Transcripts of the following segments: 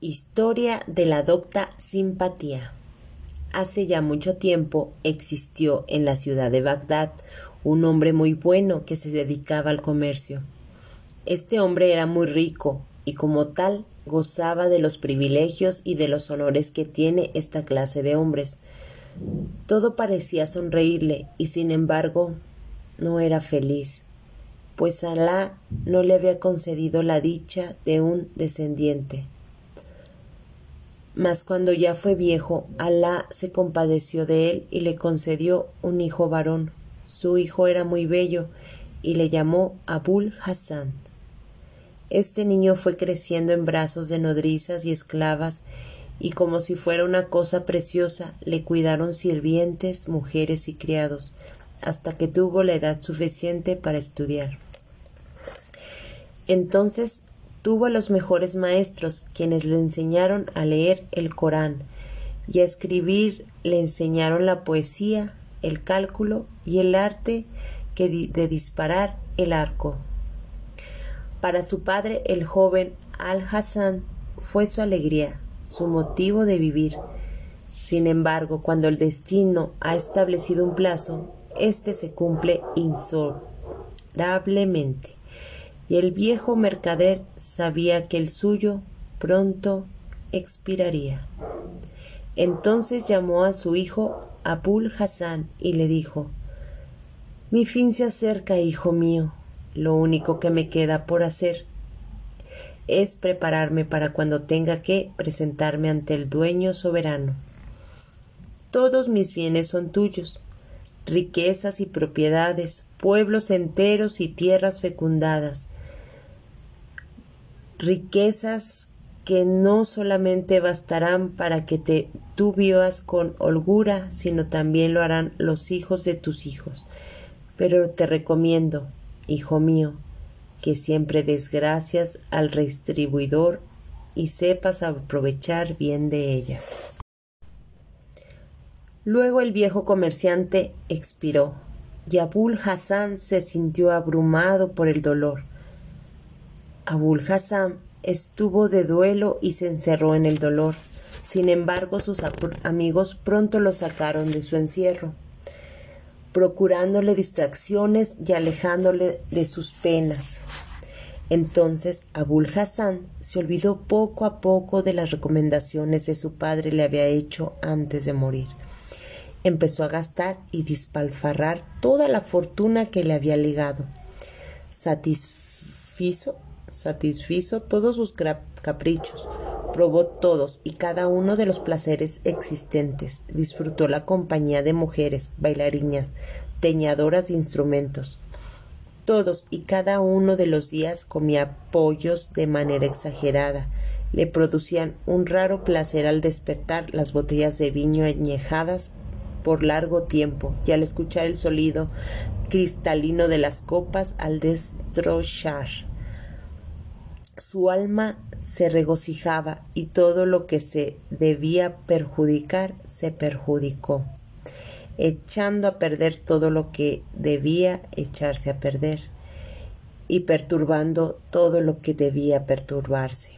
Historia de la docta Simpatía. Hace ya mucho tiempo existió en la ciudad de Bagdad un hombre muy bueno que se dedicaba al comercio. Este hombre era muy rico y como tal gozaba de los privilegios y de los honores que tiene esta clase de hombres. Todo parecía sonreírle y sin embargo no era feliz, pues Alá no le había concedido la dicha de un descendiente. Mas cuando ya fue viejo, Alá se compadeció de él y le concedió un hijo varón. Su hijo era muy bello y le llamó Abul Hassan. Este niño fue creciendo en brazos de nodrizas y esclavas, y como si fuera una cosa preciosa, le cuidaron sirvientes, mujeres y criados, hasta que tuvo la edad suficiente para estudiar. Entonces tuvo a los mejores maestros, quienes le enseñaron a leer el Corán y a escribir, le enseñaron la poesía, el cálculo y el arte de disparar el arco. Para su padre, el joven Al-Hassan fue su alegría, su motivo de vivir. Sin embargo, cuando el destino ha establecido un plazo, éste se cumple inexorablemente y el viejo mercader sabía que el suyo pronto expiraría. Entonces llamó a su hijo Abul Hassan y le dijo Mi fin se acerca, hijo mío. Lo único que me queda por hacer es prepararme para cuando tenga que presentarme ante el dueño soberano. Todos mis bienes son tuyos, riquezas y propiedades, pueblos enteros y tierras fecundadas, riquezas que no solamente bastarán para que te, tú vivas con holgura, sino también lo harán los hijos de tus hijos. Pero te recomiendo, hijo mío, que siempre des gracias al restribuidor y sepas aprovechar bien de ellas. Luego el viejo comerciante expiró, y Abul Hassan se sintió abrumado por el dolor. Abul Hassan estuvo de duelo y se encerró en el dolor. Sin embargo, sus amigos pronto lo sacaron de su encierro, procurándole distracciones y alejándole de sus penas. Entonces Abul Hassan se olvidó poco a poco de las recomendaciones que su padre le había hecho antes de morir. Empezó a gastar y dispalfarrar toda la fortuna que le había legado. Satisfizo satisfizo todos sus caprichos, probó todos y cada uno de los placeres existentes, disfrutó la compañía de mujeres, bailarinas, teñadoras de instrumentos. Todos y cada uno de los días comía pollos de manera exagerada. Le producían un raro placer al despertar las botellas de viño añejadas por largo tiempo y al escuchar el sonido cristalino de las copas al destrochar su alma se regocijaba y todo lo que se debía perjudicar se perjudicó, echando a perder todo lo que debía echarse a perder y perturbando todo lo que debía perturbarse.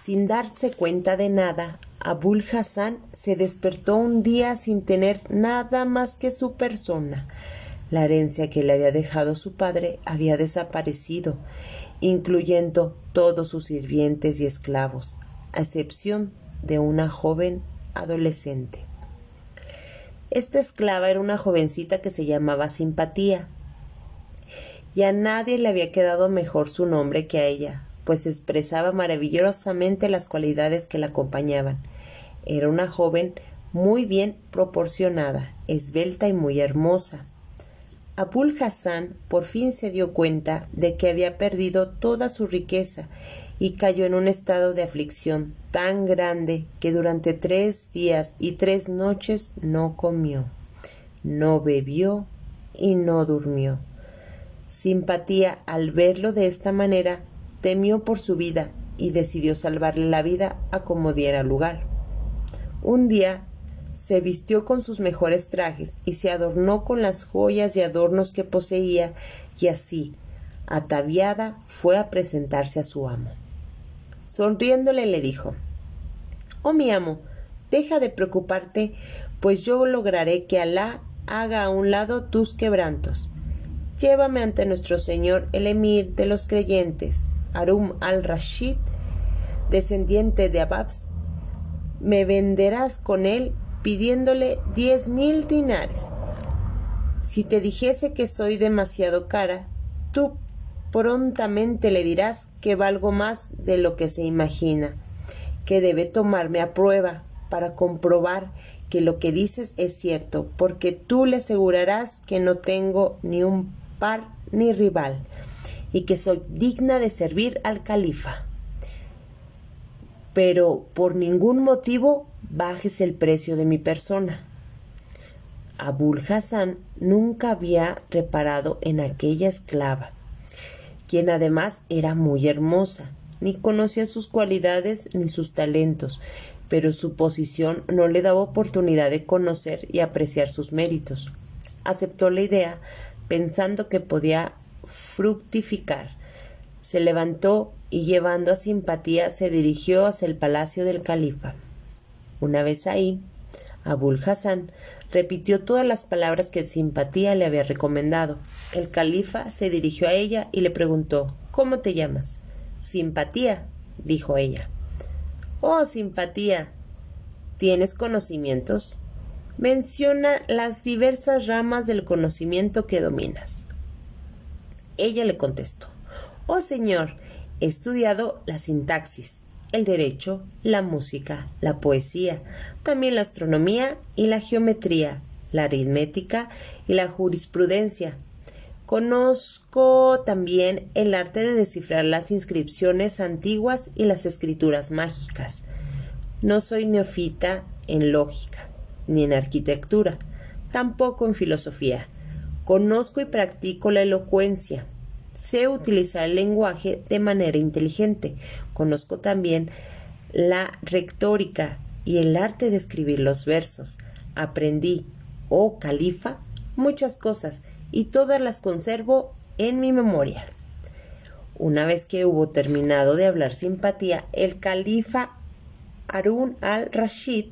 Sin darse cuenta de nada, Abul Hassan se despertó un día sin tener nada más que su persona. La herencia que le había dejado su padre había desaparecido incluyendo todos sus sirvientes y esclavos, a excepción de una joven adolescente. Esta esclava era una jovencita que se llamaba Simpatía, y a nadie le había quedado mejor su nombre que a ella, pues expresaba maravillosamente las cualidades que la acompañaban. Era una joven muy bien proporcionada, esbelta y muy hermosa, Abul Hassan por fin se dio cuenta de que había perdido toda su riqueza y cayó en un estado de aflicción tan grande que durante tres días y tres noches no comió, no bebió y no durmió. Simpatía al verlo de esta manera temió por su vida y decidió salvarle la vida a como diera lugar. Un día se vistió con sus mejores trajes y se adornó con las joyas y adornos que poseía, y así, ataviada, fue a presentarse a su amo. Sonriéndole le dijo Oh mi amo, deja de preocuparte, pues yo lograré que Alá haga a un lado tus quebrantos. Llévame ante nuestro señor el emir de los creyentes, Arum al-Rashid, descendiente de Ababs. Me venderás con él pidiéndole diez mil dinares. Si te dijese que soy demasiado cara, tú prontamente le dirás que valgo más de lo que se imagina, que debe tomarme a prueba para comprobar que lo que dices es cierto, porque tú le asegurarás que no tengo ni un par ni rival, y que soy digna de servir al califa. Pero por ningún motivo bajes el precio de mi persona. Abul Hassan nunca había reparado en aquella esclava, quien además era muy hermosa, ni conocía sus cualidades ni sus talentos, pero su posición no le daba oportunidad de conocer y apreciar sus méritos. Aceptó la idea pensando que podía fructificar. Se levantó y llevando a simpatía se dirigió hacia el palacio del califa. Una vez ahí, Abul Hassan repitió todas las palabras que simpatía le había recomendado. El califa se dirigió a ella y le preguntó ¿Cómo te llamas? Simpatía, dijo ella. Oh, simpatía. ¿Tienes conocimientos? Menciona las diversas ramas del conocimiento que dominas. Ella le contestó Oh señor, he estudiado la sintaxis, el derecho, la música, la poesía, también la astronomía y la geometría, la aritmética y la jurisprudencia. Conozco también el arte de descifrar las inscripciones antiguas y las escrituras mágicas. No soy neofita en lógica, ni en arquitectura, tampoco en filosofía. Conozco y practico la elocuencia. Sé utilizar el lenguaje de manera inteligente. Conozco también la retórica y el arte de escribir los versos. Aprendí, oh califa, muchas cosas y todas las conservo en mi memoria. Una vez que hubo terminado de hablar simpatía, el califa Harun al-Rashid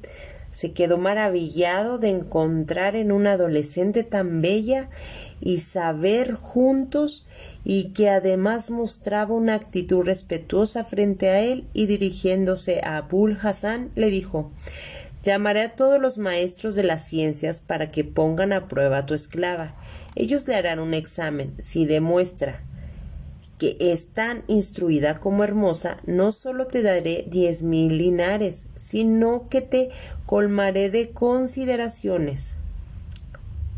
se quedó maravillado de encontrar en una adolescente tan bella y saber juntos y que además mostraba una actitud respetuosa frente a él y dirigiéndose a Abul Hassan le dijo Llamaré a todos los maestros de las ciencias para que pongan a prueba a tu esclava. Ellos le harán un examen. Si demuestra que es tan instruida como hermosa, no solo te daré diez mil linares, sino que te colmaré de consideraciones.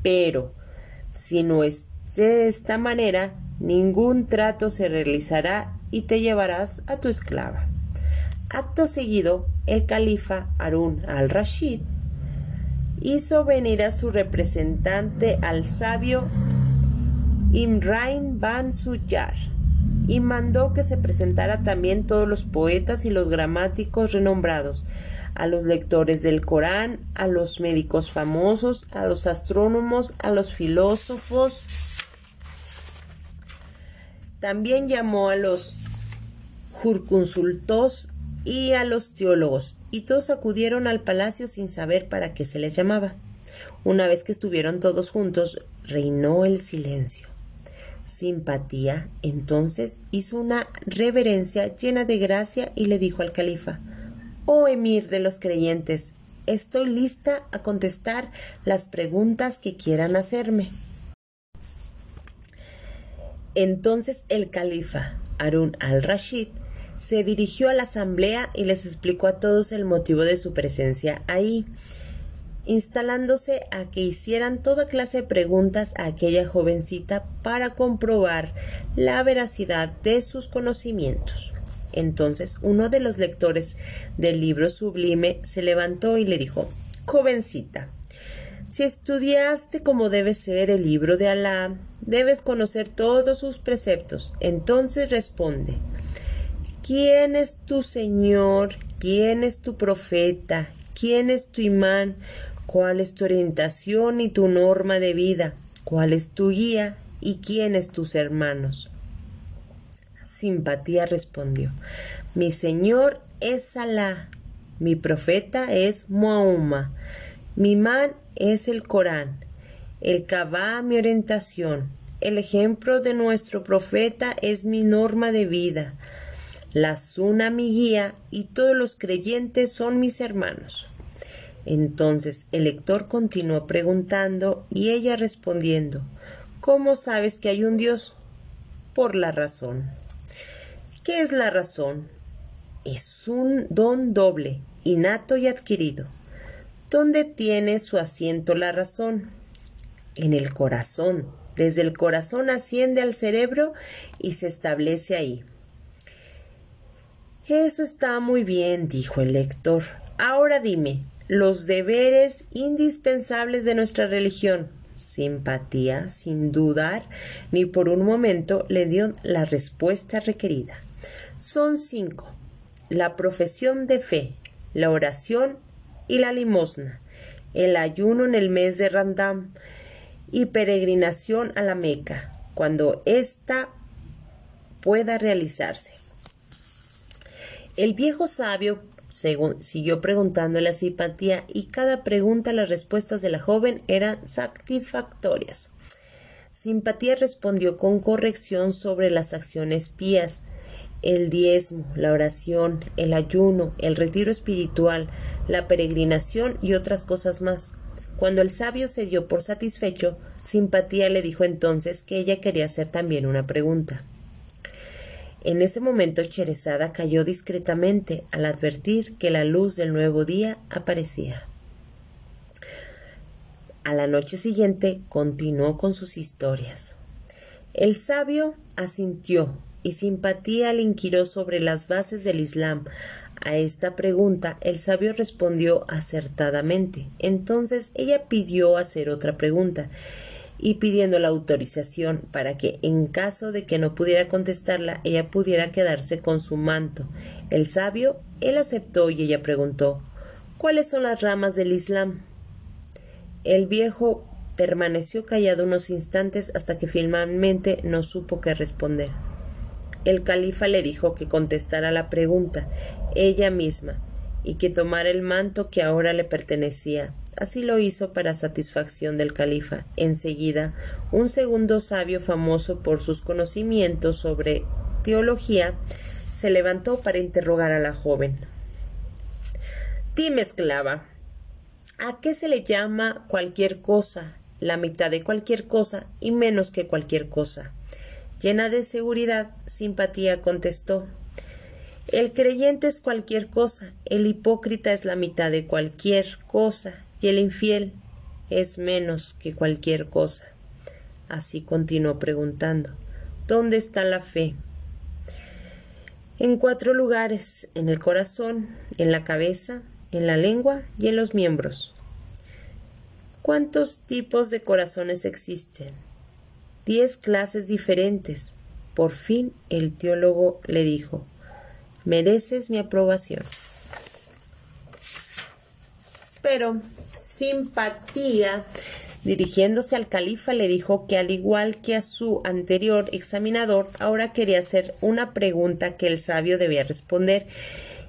Pero, si no es de esta manera, ningún trato se realizará y te llevarás a tu esclava. Acto seguido, el califa Harun al-Rashid hizo venir a su representante al sabio Imrain Ban Suyar y mandó que se presentara también todos los poetas y los gramáticos renombrados, a los lectores del Corán, a los médicos famosos, a los astrónomos, a los filósofos. También llamó a los jurconsultos y a los teólogos, y todos acudieron al palacio sin saber para qué se les llamaba. Una vez que estuvieron todos juntos, reinó el silencio simpatía, entonces hizo una reverencia llena de gracia y le dijo al califa Oh emir de los creyentes, estoy lista a contestar las preguntas que quieran hacerme. Entonces el califa Harun al-Rashid se dirigió a la asamblea y les explicó a todos el motivo de su presencia ahí instalándose a que hicieran toda clase de preguntas a aquella jovencita para comprobar la veracidad de sus conocimientos. Entonces uno de los lectores del libro sublime se levantó y le dijo Jovencita, si estudiaste como debe ser el libro de Alá, debes conocer todos sus preceptos. Entonces responde ¿Quién es tu Señor? ¿Quién es tu profeta? ¿Quién es tu imán? cuál es tu orientación y tu norma de vida, cuál es tu guía y quiénes tus hermanos. Simpatía respondió, Mi Señor es Alá. Mi profeta es Mahoma. Mi man es el Corán. El Kabá mi orientación. El ejemplo de nuestro profeta es mi norma de vida. La Suna mi guía y todos los creyentes son mis hermanos. Entonces el lector continuó preguntando y ella respondiendo ¿Cómo sabes que hay un Dios? Por la razón. ¿Qué es la razón? Es un don doble, innato y adquirido. ¿Dónde tiene su asiento la razón? En el corazón. Desde el corazón asciende al cerebro y se establece ahí. Eso está muy bien, dijo el lector. Ahora dime, los deberes indispensables de nuestra religión. Simpatía, sin dudar ni por un momento, le dio la respuesta requerida. Son cinco. La profesión de fe, la oración y la limosna, el ayuno en el mes de Randam y peregrinación a la Meca, cuando ésta pueda realizarse. El viejo sabio siguió preguntándole a Simpatía y cada pregunta las respuestas de la joven eran satisfactorias. Simpatía respondió con corrección sobre las acciones pías, el diezmo, la oración, el ayuno, el retiro espiritual, la peregrinación y otras cosas más. Cuando el sabio se dio por satisfecho, Simpatía le dijo entonces que ella quería hacer también una pregunta. En ese momento Cherezada cayó discretamente al advertir que la luz del nuevo día aparecía. A la noche siguiente continuó con sus historias. El sabio asintió y simpatía le inquirió sobre las bases del Islam. A esta pregunta el sabio respondió acertadamente. Entonces ella pidió hacer otra pregunta y pidiendo la autorización para que en caso de que no pudiera contestarla ella pudiera quedarse con su manto. El sabio, él aceptó y ella preguntó ¿Cuáles son las ramas del Islam? El viejo permaneció callado unos instantes hasta que finalmente no supo qué responder. El califa le dijo que contestara la pregunta ella misma y que tomara el manto que ahora le pertenecía Así lo hizo para satisfacción del califa. Enseguida, un segundo sabio famoso por sus conocimientos sobre teología se levantó para interrogar a la joven. Dime, esclava, ¿a qué se le llama cualquier cosa, la mitad de cualquier cosa y menos que cualquier cosa? Llena de seguridad, simpatía contestó. El creyente es cualquier cosa, el hipócrita es la mitad de cualquier cosa y el infiel es menos que cualquier cosa. Así continuó preguntando, ¿dónde está la fe? En cuatro lugares, en el corazón, en la cabeza, en la lengua y en los miembros. ¿Cuántos tipos de corazones existen? Diez clases diferentes. Por fin el teólogo le dijo, mereces mi aprobación. Pero simpatía, dirigiéndose al califa, le dijo que al igual que a su anterior examinador, ahora quería hacer una pregunta que el sabio debía responder,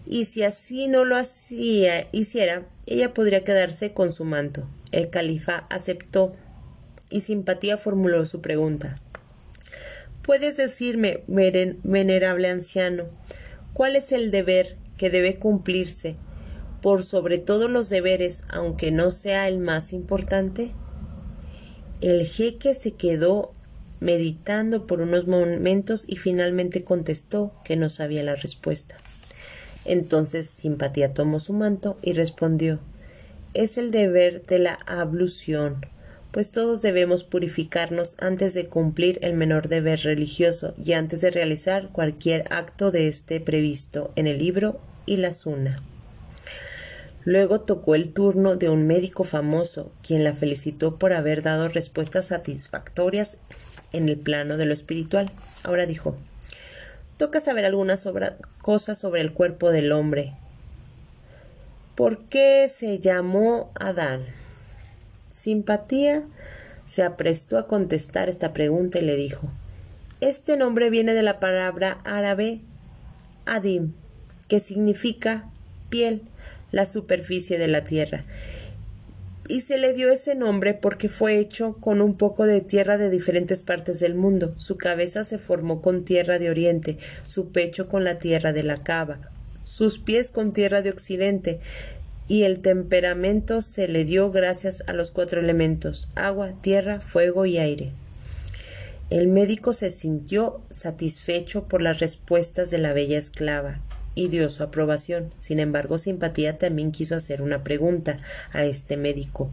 y si así no lo hacía, hiciera, ella podría quedarse con su manto. El califa aceptó y simpatía formuló su pregunta. ¿Puedes decirme, venerable anciano, cuál es el deber que debe cumplirse por sobre todos los deberes, aunque no sea el más importante? El jeque se quedó meditando por unos momentos y finalmente contestó que no sabía la respuesta. Entonces Simpatía tomó su manto y respondió Es el deber de la ablución, pues todos debemos purificarnos antes de cumplir el menor deber religioso y antes de realizar cualquier acto de este previsto en el libro y la suna. Luego tocó el turno de un médico famoso, quien la felicitó por haber dado respuestas satisfactorias en el plano de lo espiritual. Ahora dijo Toca saber algunas cosas sobre el cuerpo del hombre. ¿Por qué se llamó Adán? Simpatía se aprestó a contestar esta pregunta y le dijo Este nombre viene de la palabra árabe Adim, que significa piel, la superficie de la tierra. Y se le dio ese nombre porque fue hecho con un poco de tierra de diferentes partes del mundo. Su cabeza se formó con tierra de oriente, su pecho con la tierra de la cava, sus pies con tierra de occidente, y el temperamento se le dio gracias a los cuatro elementos agua, tierra, fuego y aire. El médico se sintió satisfecho por las respuestas de la bella esclava y dio su aprobación. Sin embargo, Simpatía también quiso hacer una pregunta a este médico,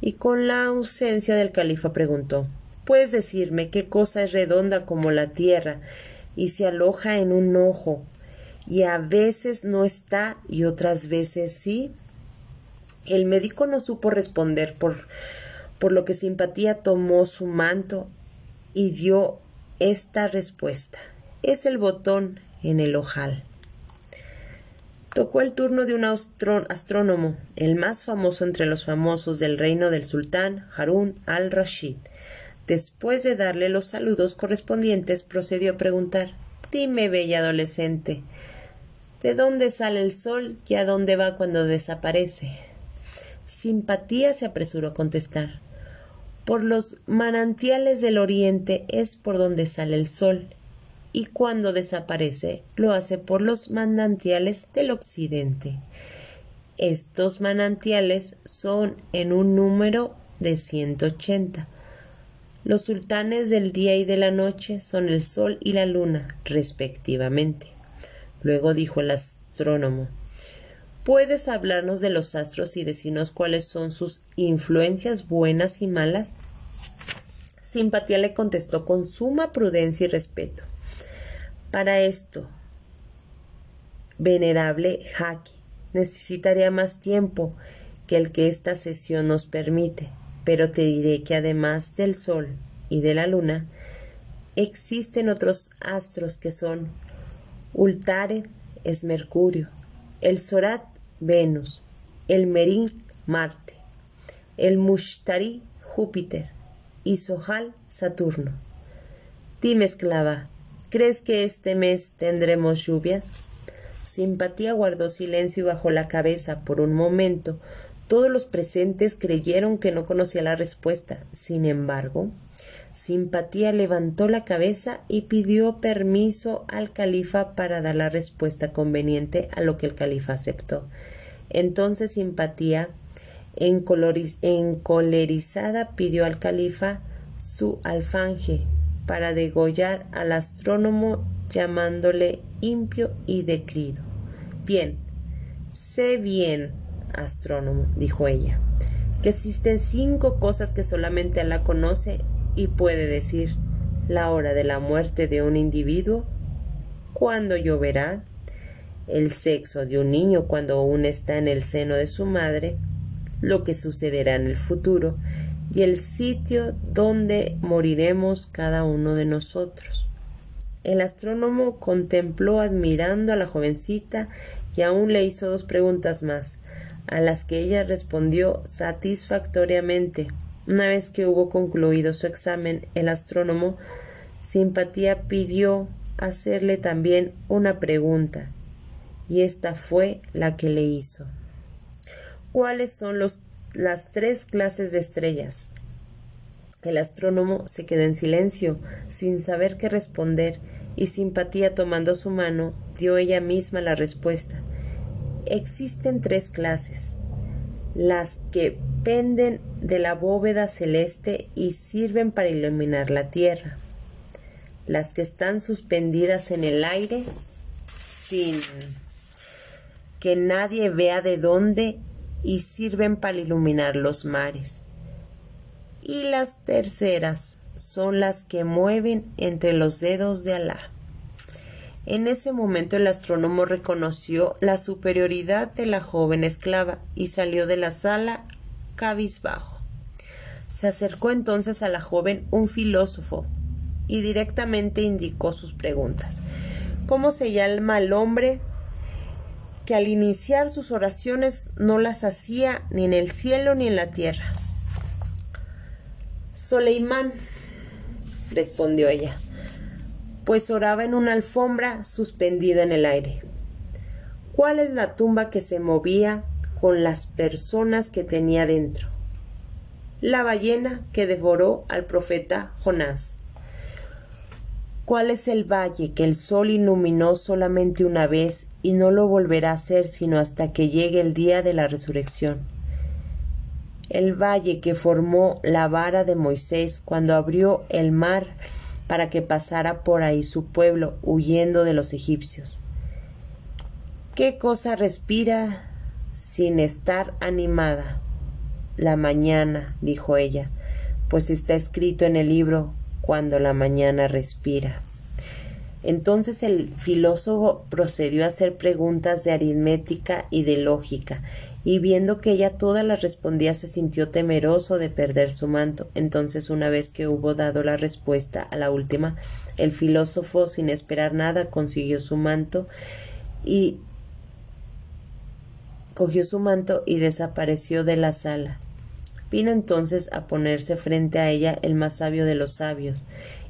y con la ausencia del califa preguntó ¿Puedes decirme qué cosa es redonda como la tierra y se aloja en un ojo y a veces no está y otras veces sí? El médico no supo responder por, por lo que Simpatía tomó su manto y dio esta respuesta. Es el botón en el ojal. Tocó el turno de un astrónomo, el más famoso entre los famosos del reino del sultán Harun al-Rashid. Después de darle los saludos correspondientes, procedió a preguntar Dime, bella adolescente, ¿de dónde sale el sol y a dónde va cuando desaparece? Simpatía se apresuró a contestar. Por los manantiales del oriente es por donde sale el sol, y cuando desaparece lo hace por los manantiales del occidente. Estos manantiales son en un número de 180. Los sultanes del día y de la noche son el sol y la luna, respectivamente. Luego dijo el astrónomo ¿Puedes hablarnos de los astros y decirnos cuáles son sus influencias buenas y malas? Simpatía le contestó con suma prudencia y respeto. Para esto, venerable Haki, necesitaría más tiempo que el que esta sesión nos permite, pero te diré que además del Sol y de la Luna, existen otros astros que son Ultared es Mercurio, el Sorat Venus, el Merín Marte, el Mushtari Júpiter y Sohal Saturno. Dime, esclava, ¿Crees que este mes tendremos lluvias? Simpatía guardó silencio y bajó la cabeza por un momento. Todos los presentes creyeron que no conocía la respuesta. Sin embargo, Simpatía levantó la cabeza y pidió permiso al califa para dar la respuesta conveniente a lo que el califa aceptó. Entonces Simpatía, encolerizada, pidió al califa su alfanje para degollar al astrónomo llamándole impio y decrido. Bien, sé bien, astrónomo, dijo ella, que existen cinco cosas que solamente Alá conoce y puede decir la hora de la muerte de un individuo, cuándo lloverá, el sexo de un niño cuando aún está en el seno de su madre, lo que sucederá en el futuro y el sitio donde moriremos cada uno de nosotros. El astrónomo contempló admirando a la jovencita y aún le hizo dos preguntas más, a las que ella respondió satisfactoriamente. Una vez que hubo concluido su examen, el astrónomo Simpatía pidió hacerle también una pregunta, y esta fue la que le hizo. ¿Cuáles son los las tres clases de estrellas. El astrónomo se quedó en silencio, sin saber qué responder, y simpatía tomando su mano, dio ella misma la respuesta. Existen tres clases las que penden de la bóveda celeste y sirven para iluminar la tierra, las que están suspendidas en el aire sin que nadie vea de dónde y sirven para iluminar los mares. Y las terceras son las que mueven entre los dedos de Alá. En ese momento el astrónomo reconoció la superioridad de la joven esclava y salió de la sala cabizbajo. Se acercó entonces a la joven un filósofo y directamente indicó sus preguntas. ¿Cómo se llama el hombre que al iniciar sus oraciones no las hacía ni en el cielo ni en la tierra. Soleimán, respondió ella, pues oraba en una alfombra suspendida en el aire. ¿Cuál es la tumba que se movía con las personas que tenía dentro? La ballena que devoró al profeta Jonás. ¿Cuál es el valle que el sol iluminó solamente una vez y no lo volverá a hacer sino hasta que llegue el día de la resurrección? El valle que formó la vara de Moisés cuando abrió el mar para que pasara por ahí su pueblo huyendo de los egipcios. ¿Qué cosa respira sin estar animada? La mañana, dijo ella, pues está escrito en el libro cuando la mañana respira. Entonces el filósofo procedió a hacer preguntas de aritmética y de lógica, y viendo que ella todas las respondía se sintió temeroso de perder su manto. Entonces, una vez que hubo dado la respuesta a la última, el filósofo, sin esperar nada, consiguió su manto y cogió su manto y desapareció de la sala. Vino entonces a ponerse frente a ella el más sabio de los sabios,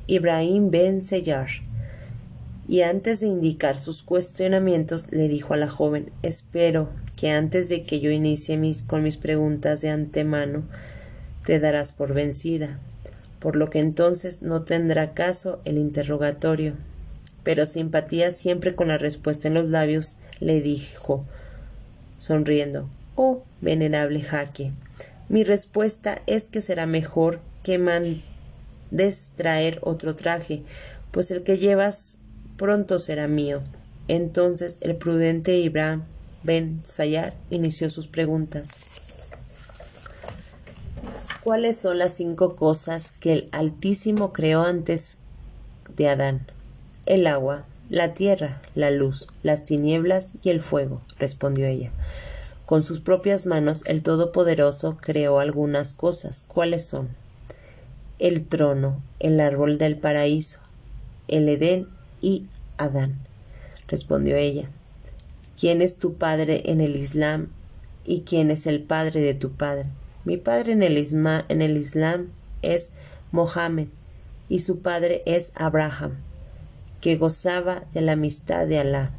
Ibrahim ben Seyar y antes de indicar sus cuestionamientos le dijo a la joven Espero que antes de que yo inicie mis, con mis preguntas de antemano te darás por vencida, por lo que entonces no tendrá caso el interrogatorio. Pero simpatía siempre con la respuesta en los labios le dijo, sonriendo Oh, venerable jaque, mi respuesta es que será mejor que mandes traer otro traje, pues el que llevas pronto será mío. Entonces el prudente Ibrahim Ben Sayar inició sus preguntas. ¿Cuáles son las cinco cosas que el Altísimo creó antes de Adán? El agua, la tierra, la luz, las tinieblas y el fuego, respondió ella. Con sus propias manos el Todopoderoso creó algunas cosas. ¿Cuáles son? El trono, el árbol del paraíso, el Edén y Adán. Respondió ella. ¿Quién es tu padre en el Islam y quién es el padre de tu padre? Mi padre en el, en el Islam es Mohammed y su padre es Abraham, que gozaba de la amistad de Alá.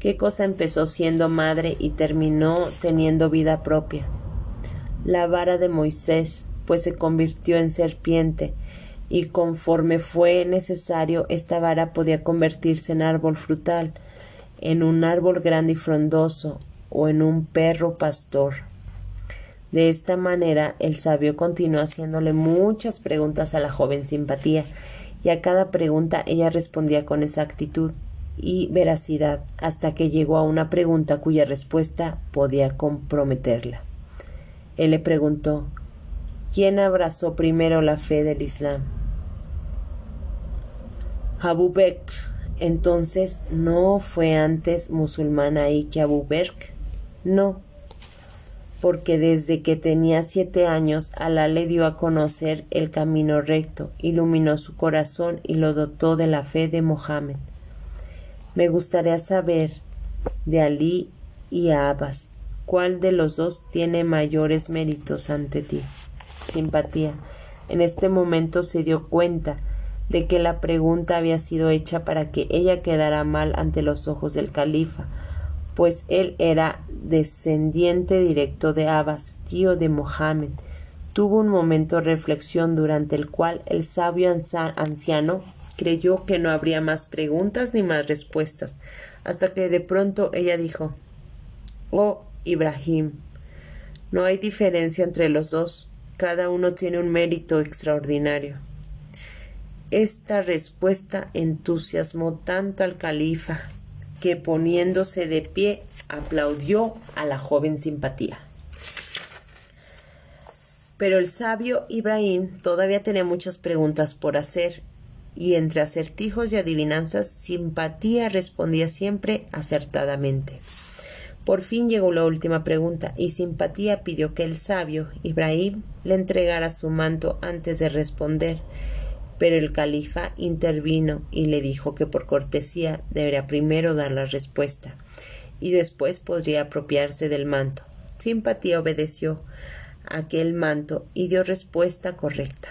¿Qué cosa empezó siendo madre y terminó teniendo vida propia? La vara de Moisés, pues se convirtió en serpiente, y conforme fue necesario esta vara podía convertirse en árbol frutal, en un árbol grande y frondoso, o en un perro pastor. De esta manera el sabio continuó haciéndole muchas preguntas a la joven simpatía, y a cada pregunta ella respondía con exactitud y veracidad, hasta que llegó a una pregunta cuya respuesta podía comprometerla. Él le preguntó ¿Quién abrazó primero la fe del Islam? Abu Bakr entonces no fue antes musulmán ahí que Abu Bakr. No, porque desde que tenía siete años Alá le dio a conocer el camino recto, iluminó su corazón y lo dotó de la fe de Mohammed. Me gustaría saber de Ali y Abbas, cuál de los dos tiene mayores méritos ante ti. Simpatía. En este momento se dio cuenta de que la pregunta había sido hecha para que ella quedara mal ante los ojos del califa, pues él era descendiente directo de Abbas, tío de Mohammed. Tuvo un momento de reflexión durante el cual el sabio anciano creyó que no habría más preguntas ni más respuestas, hasta que de pronto ella dijo Oh, Ibrahim, no hay diferencia entre los dos, cada uno tiene un mérito extraordinario. Esta respuesta entusiasmó tanto al califa que poniéndose de pie aplaudió a la joven simpatía. Pero el sabio Ibrahim todavía tenía muchas preguntas por hacer, y entre acertijos y adivinanzas, simpatía respondía siempre acertadamente. Por fin llegó la última pregunta, y simpatía pidió que el sabio Ibrahim le entregara su manto antes de responder, pero el califa intervino y le dijo que por cortesía debería primero dar la respuesta y después podría apropiarse del manto. Simpatía obedeció aquel manto y dio respuesta correcta.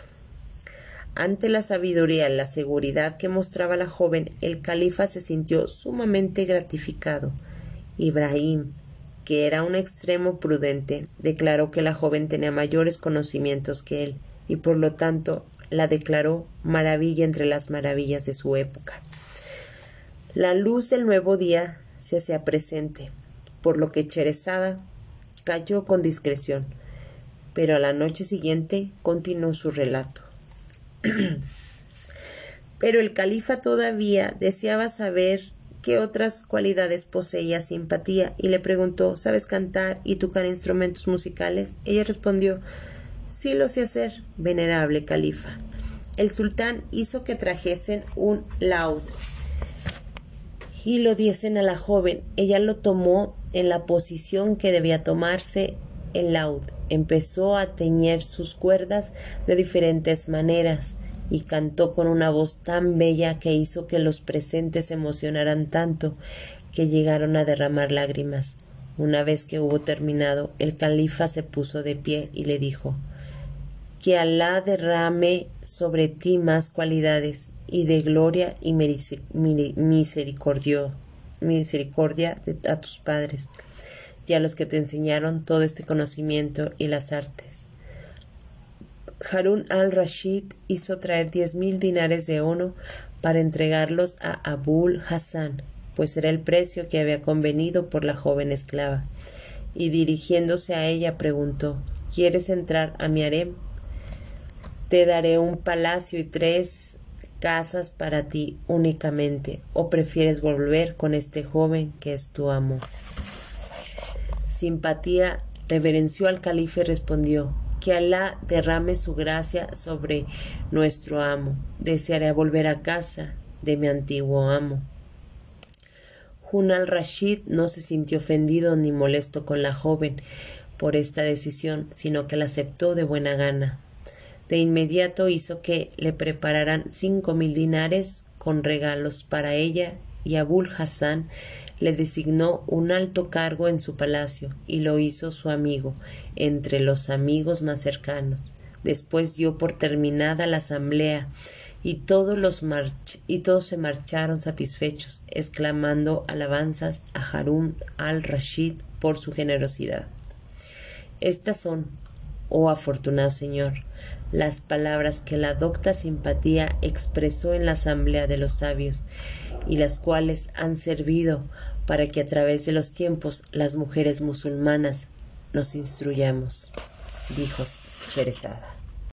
Ante la sabiduría y la seguridad que mostraba la joven, el califa se sintió sumamente gratificado Ibrahim, que era un extremo prudente, declaró que la joven tenía mayores conocimientos que él, y por lo tanto la declaró maravilla entre las maravillas de su época. La luz del nuevo día se hacía presente, por lo que Cherezada cayó con discreción, pero a la noche siguiente continuó su relato. pero el califa todavía deseaba saber qué otras cualidades poseía simpatía y le preguntó ¿Sabes cantar y tocar instrumentos musicales? Ella respondió Sí lo sé hacer, venerable califa. El sultán hizo que trajesen un laúd y lo diesen a la joven. Ella lo tomó en la posición que debía tomarse el laúd. Empezó a teñir sus cuerdas de diferentes maneras y cantó con una voz tan bella que hizo que los presentes se emocionaran tanto que llegaron a derramar lágrimas. Una vez que hubo terminado, el califa se puso de pie y le dijo que Alá derrame sobre ti más cualidades y de gloria y misericordia, misericordia a tus padres y a los que te enseñaron todo este conocimiento y las artes. Harun al-Rashid hizo traer diez mil dinares de oro para entregarlos a Abul Hassan, pues era el precio que había convenido por la joven esclava. Y dirigiéndose a ella preguntó ¿Quieres entrar a mi harem? Te daré un palacio y tres casas para ti únicamente, o prefieres volver con este joven que es tu amo. Simpatía reverenció al califa y respondió que Alá derrame su gracia sobre nuestro amo. Desearé volver a casa de mi antiguo amo. Jun al-Rashid no se sintió ofendido ni molesto con la joven por esta decisión, sino que la aceptó de buena gana. De inmediato hizo que le prepararan cinco mil dinares con regalos para ella y Abul Hassan le designó un alto cargo en su palacio y lo hizo su amigo entre los amigos más cercanos. Después dio por terminada la asamblea y todos, los y todos se marcharon satisfechos, exclamando alabanzas a Harun al-Rashid por su generosidad. Estas son, oh afortunado Señor, las palabras que la docta simpatía expresó en la asamblea de los sabios y las cuales han servido para que a través de los tiempos las mujeres musulmanas nos instruyamos, dijo Cherezada.